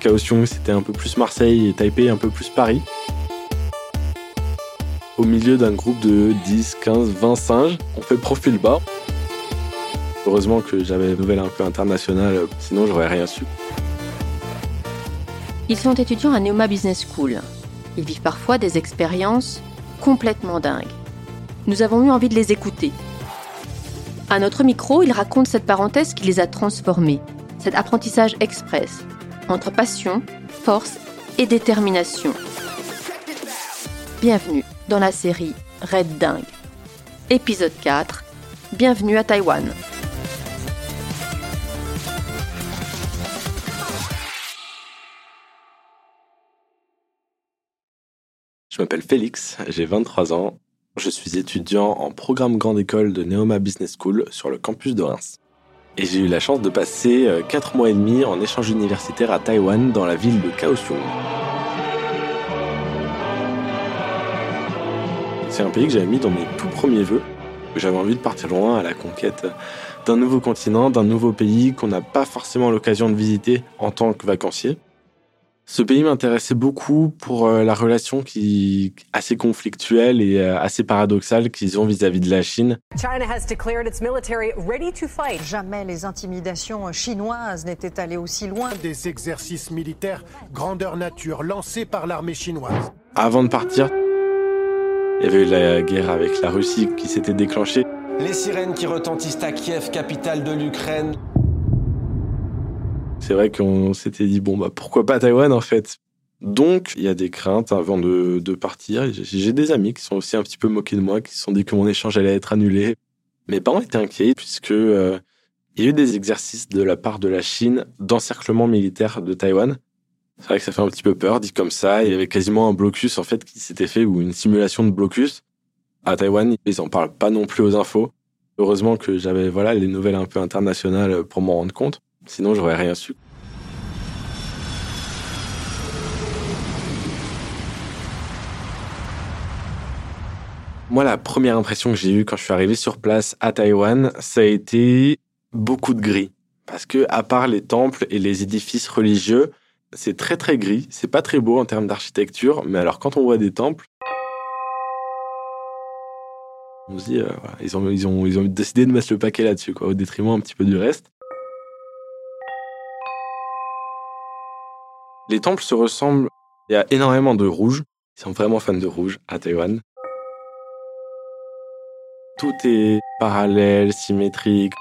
Kaohsiung, c'était un peu plus Marseille et Taipei un peu plus Paris. Au milieu d'un groupe de 10, 15, 20 singes, on fait profil bas. Heureusement que j'avais une nouvelle un peu internationale, sinon j'aurais rien su. Ils sont étudiants à Neoma Business School. Ils vivent parfois des expériences complètement dingues. Nous avons eu envie de les écouter. À notre micro, ils racontent cette parenthèse qui les a transformés, cet apprentissage express, entre passion, force et détermination. Bienvenue dans la série Red Dingue. Épisode 4. Bienvenue à Taïwan. Je m'appelle Félix, j'ai 23 ans. Je suis étudiant en programme grande école de Neoma Business School sur le campus de Reims. Et j'ai eu la chance de passer 4 euh, mois et demi en échange universitaire à Taïwan dans la ville de Kaohsiung. C'est un pays que j'avais mis dans mes tout premiers vœux. J'avais envie de partir loin à la conquête d'un nouveau continent, d'un nouveau pays qu'on n'a pas forcément l'occasion de visiter en tant que vacancier. Ce pays m'intéressait beaucoup pour euh, la relation qui assez conflictuelle et euh, assez paradoxale qu'ils ont vis-à-vis de la Chine. Jamais les intimidations chinoises n'étaient allées aussi loin. Des exercices militaires grandeur nature lancés par l'armée chinoise. Avant de partir, il y avait eu la guerre avec la Russie qui s'était déclenchée. Les sirènes qui retentissent à Kiev, capitale de l'Ukraine. C'est vrai qu'on s'était dit, bon, bah, pourquoi pas Taïwan en fait? Donc, il y a des craintes avant de, partir. J'ai des amis qui sont aussi un petit peu moqués de moi, qui se sont dit que mon échange allait être annulé. Mes parents étaient inquiets puisque euh, il y a eu des exercices de la part de la Chine d'encerclement militaire de Taïwan. C'est vrai que ça fait un petit peu peur, dit comme ça. Il y avait quasiment un blocus en fait qui s'était fait ou une simulation de blocus. À Taïwan, ils en parlent pas non plus aux infos. Heureusement que j'avais voilà les nouvelles un peu internationales pour m'en rendre compte. Sinon, j'aurais rien su. Moi, la première impression que j'ai eue quand je suis arrivé sur place à Taïwan, ça a été beaucoup de gris. Parce que, à part les temples et les édifices religieux, c'est très très gris. C'est pas très beau en termes d'architecture, mais alors quand on voit des temples, on se dit, euh, ils, ont, décidé de mettre le paquet là-dessus, au détriment un petit peu du reste. Les temples se ressemblent. Il y a énormément de rouge. Ils sont vraiment fans de rouge à Taïwan. Tout est parallèle, symétrique.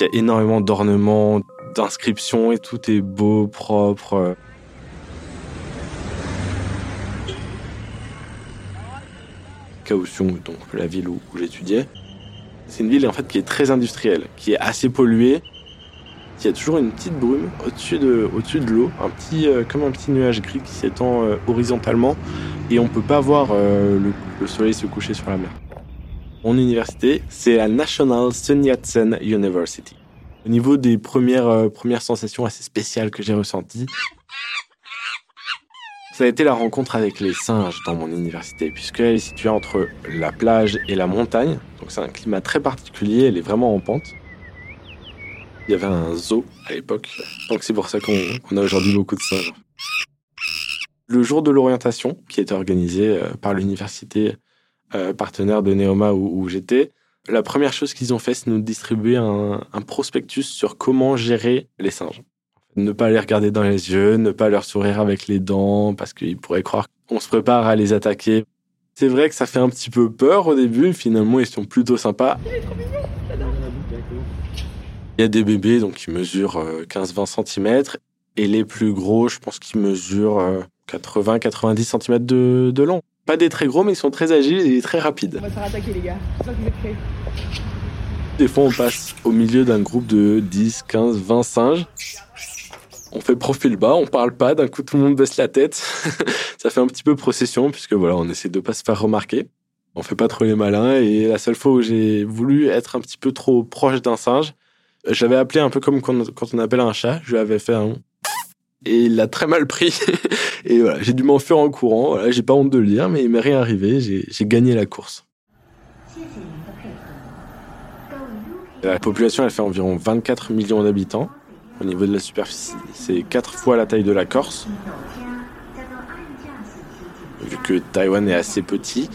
Il y a énormément d'ornements, d'inscriptions et tout est beau, propre. Kaohsiung, donc la ville où, j'étudiais, c'est une ville en fait qui est très industrielle, qui est assez polluée, il y a toujours une petite brume au-dessus de, l'eau, un petit, euh, comme un petit nuage gris qui s'étend euh, horizontalement, et on peut pas voir euh, le, soleil se coucher sur la mer. Mon université, c'est la National Sun Yat-sen University. Au niveau des premières sensations assez spéciales que j'ai ressenties, ça a été la rencontre avec les singes dans mon université, puisqu'elle est située entre la plage et la montagne. Donc c'est un climat très particulier, elle est vraiment en pente. Il y avait un zoo à l'époque. Donc c'est pour ça qu'on a aujourd'hui beaucoup de singes. Le jour de l'orientation, qui était organisé euh, par l'université euh, partenaire de Neoma où, j'étais, la première chose qu'ils ont fait, c'est nous distribuer un, prospectus sur comment gérer les singes. Ne pas les regarder dans les yeux, ne pas leur sourire avec les dents, parce qu'ils pourraient croire qu'on se prépare à les attaquer. C'est vrai que ça fait un petit peu peur au début, finalement ils sont plutôt sympas. Il y a des bébés donc qui mesurent 15-20 euh, cm et les plus gros, je pense qu'ils mesurent 80-90 euh, cm de, de, long. Pas des très gros, mais ils sont très agiles et très rapides. On va se faire attaquer, les gars. Que vous êtes prêts. Des fois, on passe au milieu d'un groupe de 10, 15, 20 singes. On fait profil bas, on parle pas, d'un coup tout le monde baisse la tête. ça fait un petit peu procession, puisque voilà, on essaie de pas se faire remarquer. On fait pas trop les malins, et la seule fois où j'ai voulu être un petit peu trop proche d'un singe, j'avais appelé un peu comme quand, on appelle un chat. Je lui avais fait un. Et il l'a très mal pris. et voilà, j'ai dû m'enfuir en courant. Voilà, j'ai pas honte de le dire, mais il m'est rien arrivé. J'ai gagné la course. La population, elle fait environ 24 millions d'habitants. au niveau de la superficie. C'est quatre fois la taille de la Corse. Vu que Taïwan est assez petit,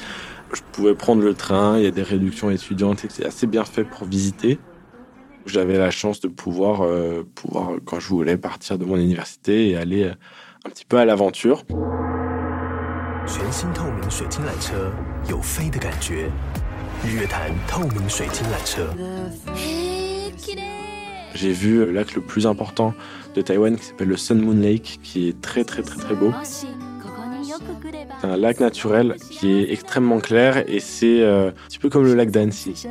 je pouvais prendre le train, il y a des réductions étudiantes, c'est assez bien fait pour visiter. J'avais la chance de euh, pouvoir, quand je voulais, partir de mon université et aller euh, un petit peu à l'aventure. J'ai vu le lac le plus important de Taïwan qui s'appelle le Sun Moon Lake, qui est très très très très beau. C'est un lac naturel qui est extrêmement clair et c'est euh, un petit peu comme le lac d'Annecy.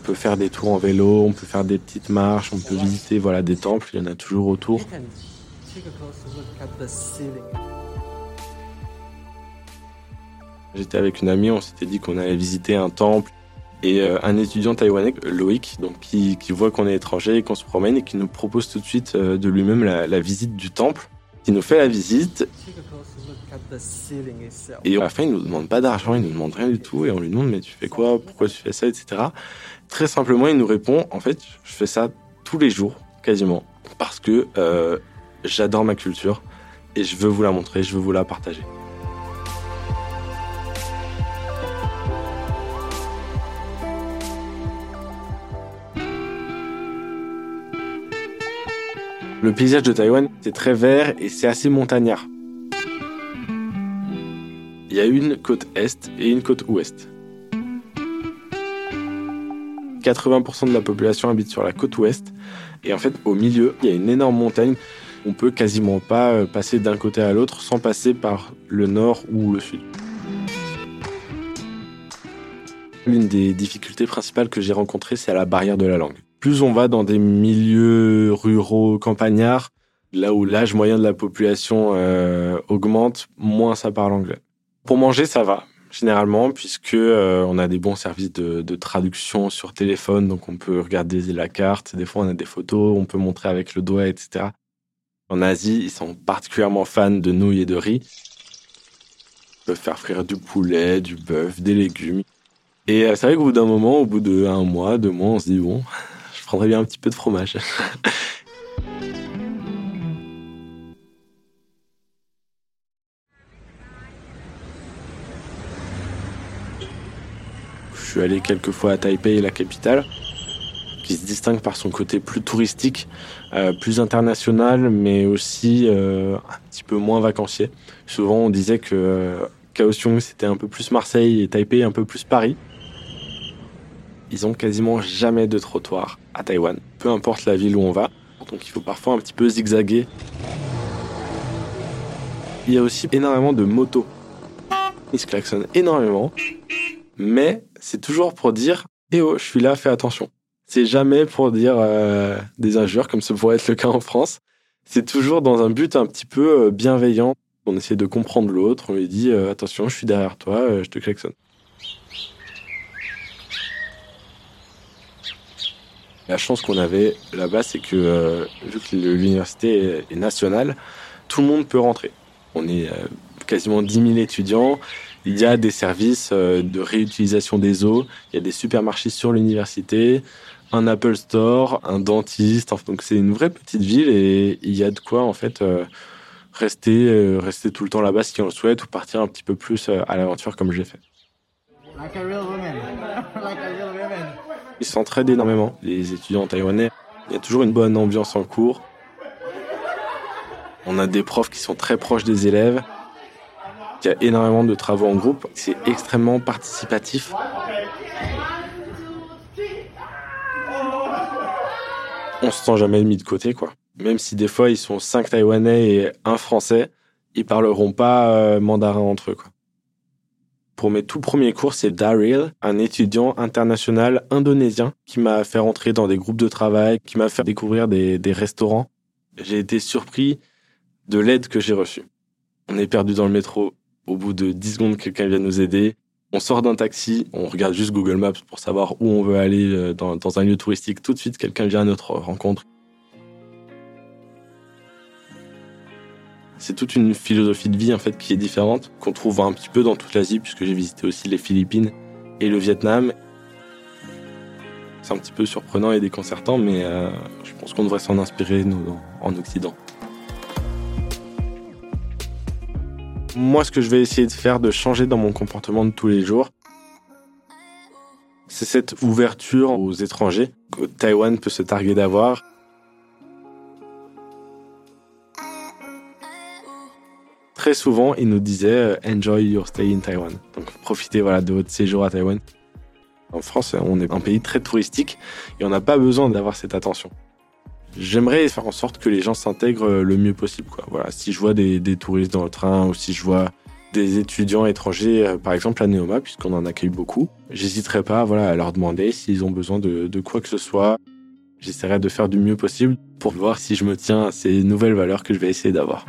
On peut faire des tours en vélo, on peut faire des petites marches, on peut visiter voilà, des temples, il y en a toujours autour. J'étais avec une amie, on s'était dit qu'on allait visiter un temple. Et euh, un étudiant taïwanais, Loïc, donc, qui, voit qu'on est étranger, et qu'on se promène et qui nous propose tout de suite euh, de lui-même la visite du temple. Il nous fait la visite. Et à la fin il nous demande pas d'argent, il nous demande rien du tout. Et on lui demande mais tu fais quoi, pourquoi tu fais ça, etc. Très simplement il nous répond en fait je fais ça tous les jours quasiment. Parce que euh, j'adore ma culture et je veux vous la montrer, je veux vous la partager. Le paysage de Taïwan, c'est très vert et c'est assez montagnard. Il y a une côte est et une côte ouest. 80% de la population habite sur la côte ouest et en fait au milieu, il y a une énorme montagne. On peut quasiment pas euh, passer d'un côté à l'autre sans passer par le nord ou le sud. L'une des difficultés principales que j'ai rencontrées, c'est à la barrière de la langue. Plus on va dans des milieux ruraux, campagnards, là où l'âge moyen de la population euh, augmente, moins ça parle anglais. Pour manger, ça va généralement, puisque euh, on a des bons services de, traduction sur téléphone, donc on peut regarder la carte. Des fois, on a des photos, on peut montrer avec le doigt, etc. En Asie, ils sont particulièrement fans de nouilles et de riz. Ils peuvent faire frire du poulet, du bœuf, des légumes. Et euh, c'est vrai qu'au bout d'un moment, au bout d'un mois, deux mois, on se dit bon, prendrais bien un petit peu de fromage. je suis allé quelques fois à Taipei, la capitale, qui se distingue par son côté plus touristique, euh, plus international, mais aussi euh, un petit peu moins vacancier. Souvent, on disait que euh, Kaohsiung, c'était un peu plus Marseille et Taipei un peu plus Paris. Ils ont quasiment jamais de trottoir à Taïwan, peu importe la ville où on va. Donc il faut parfois un petit peu zigzaguer. Il y a aussi énormément de motos. Ils se klaxonnent énormément, mais c'est toujours pour dire Eh oh, je suis là, fais attention. C'est jamais pour dire euh, des injures comme ce pourrait être le cas en France. C'est toujours dans un but un petit peu bienveillant. On essaie de comprendre l'autre, on lui dit euh, Attention, je suis derrière toi, euh, je te klaxonne. La chance qu'on avait là-bas, c'est que euh, vu que l'université est nationale, tout le monde peut rentrer. On est euh, quasiment 10 000 étudiants. Il y a des services euh, de réutilisation des eaux. Il y a des supermarchés sur l'université, un Apple Store, un dentiste. Donc c'est une vraie petite ville et il y a de quoi en fait rester, rester tout le temps là-bas si on le souhaite ou partir un petit peu plus à l'aventure comme j'ai fait. Ils s'entraident énormément, les étudiants taïwanais. Il y a toujours une bonne ambiance en cours. On a des profs qui sont très proches des élèves. Il y a énormément de travaux en groupe. C'est extrêmement participatif. On se sent jamais mis de côté, quoi. Même si des fois ils sont cinq Taïwanais et un Français, ils parleront pas euh, mandarin entre eux, quoi. Pour mes tout premiers cours, c'est Daryl, un étudiant international indonésien qui m'a fait rentrer dans des groupes de travail, qui m'a fait découvrir des, restaurants. J'ai été surpris de l'aide que j'ai reçue. On est perdu dans le métro. Au bout de 10 secondes, quelqu'un vient nous aider. On sort d'un taxi, on regarde juste Google Maps pour savoir où on veut aller dans, dans un lieu touristique. Tout de suite, quelqu'un vient à notre rencontre. C'est toute une philosophie de vie en fait qui est différente, qu'on trouve un petit peu dans toute l'Asie, puisque j'ai visité aussi les Philippines et le Vietnam. C'est un petit peu surprenant et déconcertant, mais euh, je pense qu'on devrait s'en inspirer, en Occident. Moi, ce que je vais essayer de faire, de changer dans mon comportement de tous les jours, c'est cette ouverture aux étrangers que Taïwan peut se targuer d'avoir. Très souvent, ils nous disaient euh, Enjoy your stay in Taiwan. Donc profitez voilà, de votre séjour à Taïwan. En France, on est un pays très touristique et on n'a pas besoin d'avoir cette attention. J'aimerais faire en sorte que les gens s'intègrent le mieux possible. Voilà, si je vois des, des touristes dans le train ou si je vois des étudiants étrangers, euh, par exemple à Neoma, puisqu'on en accueille beaucoup, j'hésiterai pas voilà, à leur demander s'ils ont besoin de, de quoi que ce soit. J'essaierai de faire du mieux possible pour voir si je me tiens à ces nouvelles valeurs que je vais essayer d'avoir.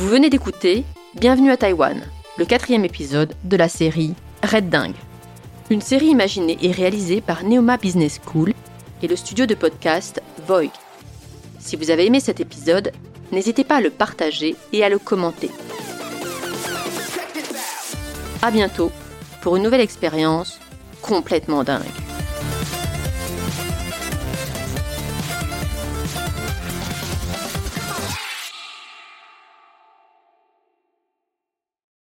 Vous venez d'écouter Bienvenue à Taïwan, le quatrième épisode de la série Red Dingue. Une série imaginée et réalisée par Neoma Business School et le studio de podcast Voig. Si vous avez aimé cet épisode, n'hésitez pas à le partager et à le commenter. À bientôt pour une nouvelle expérience complètement dingue.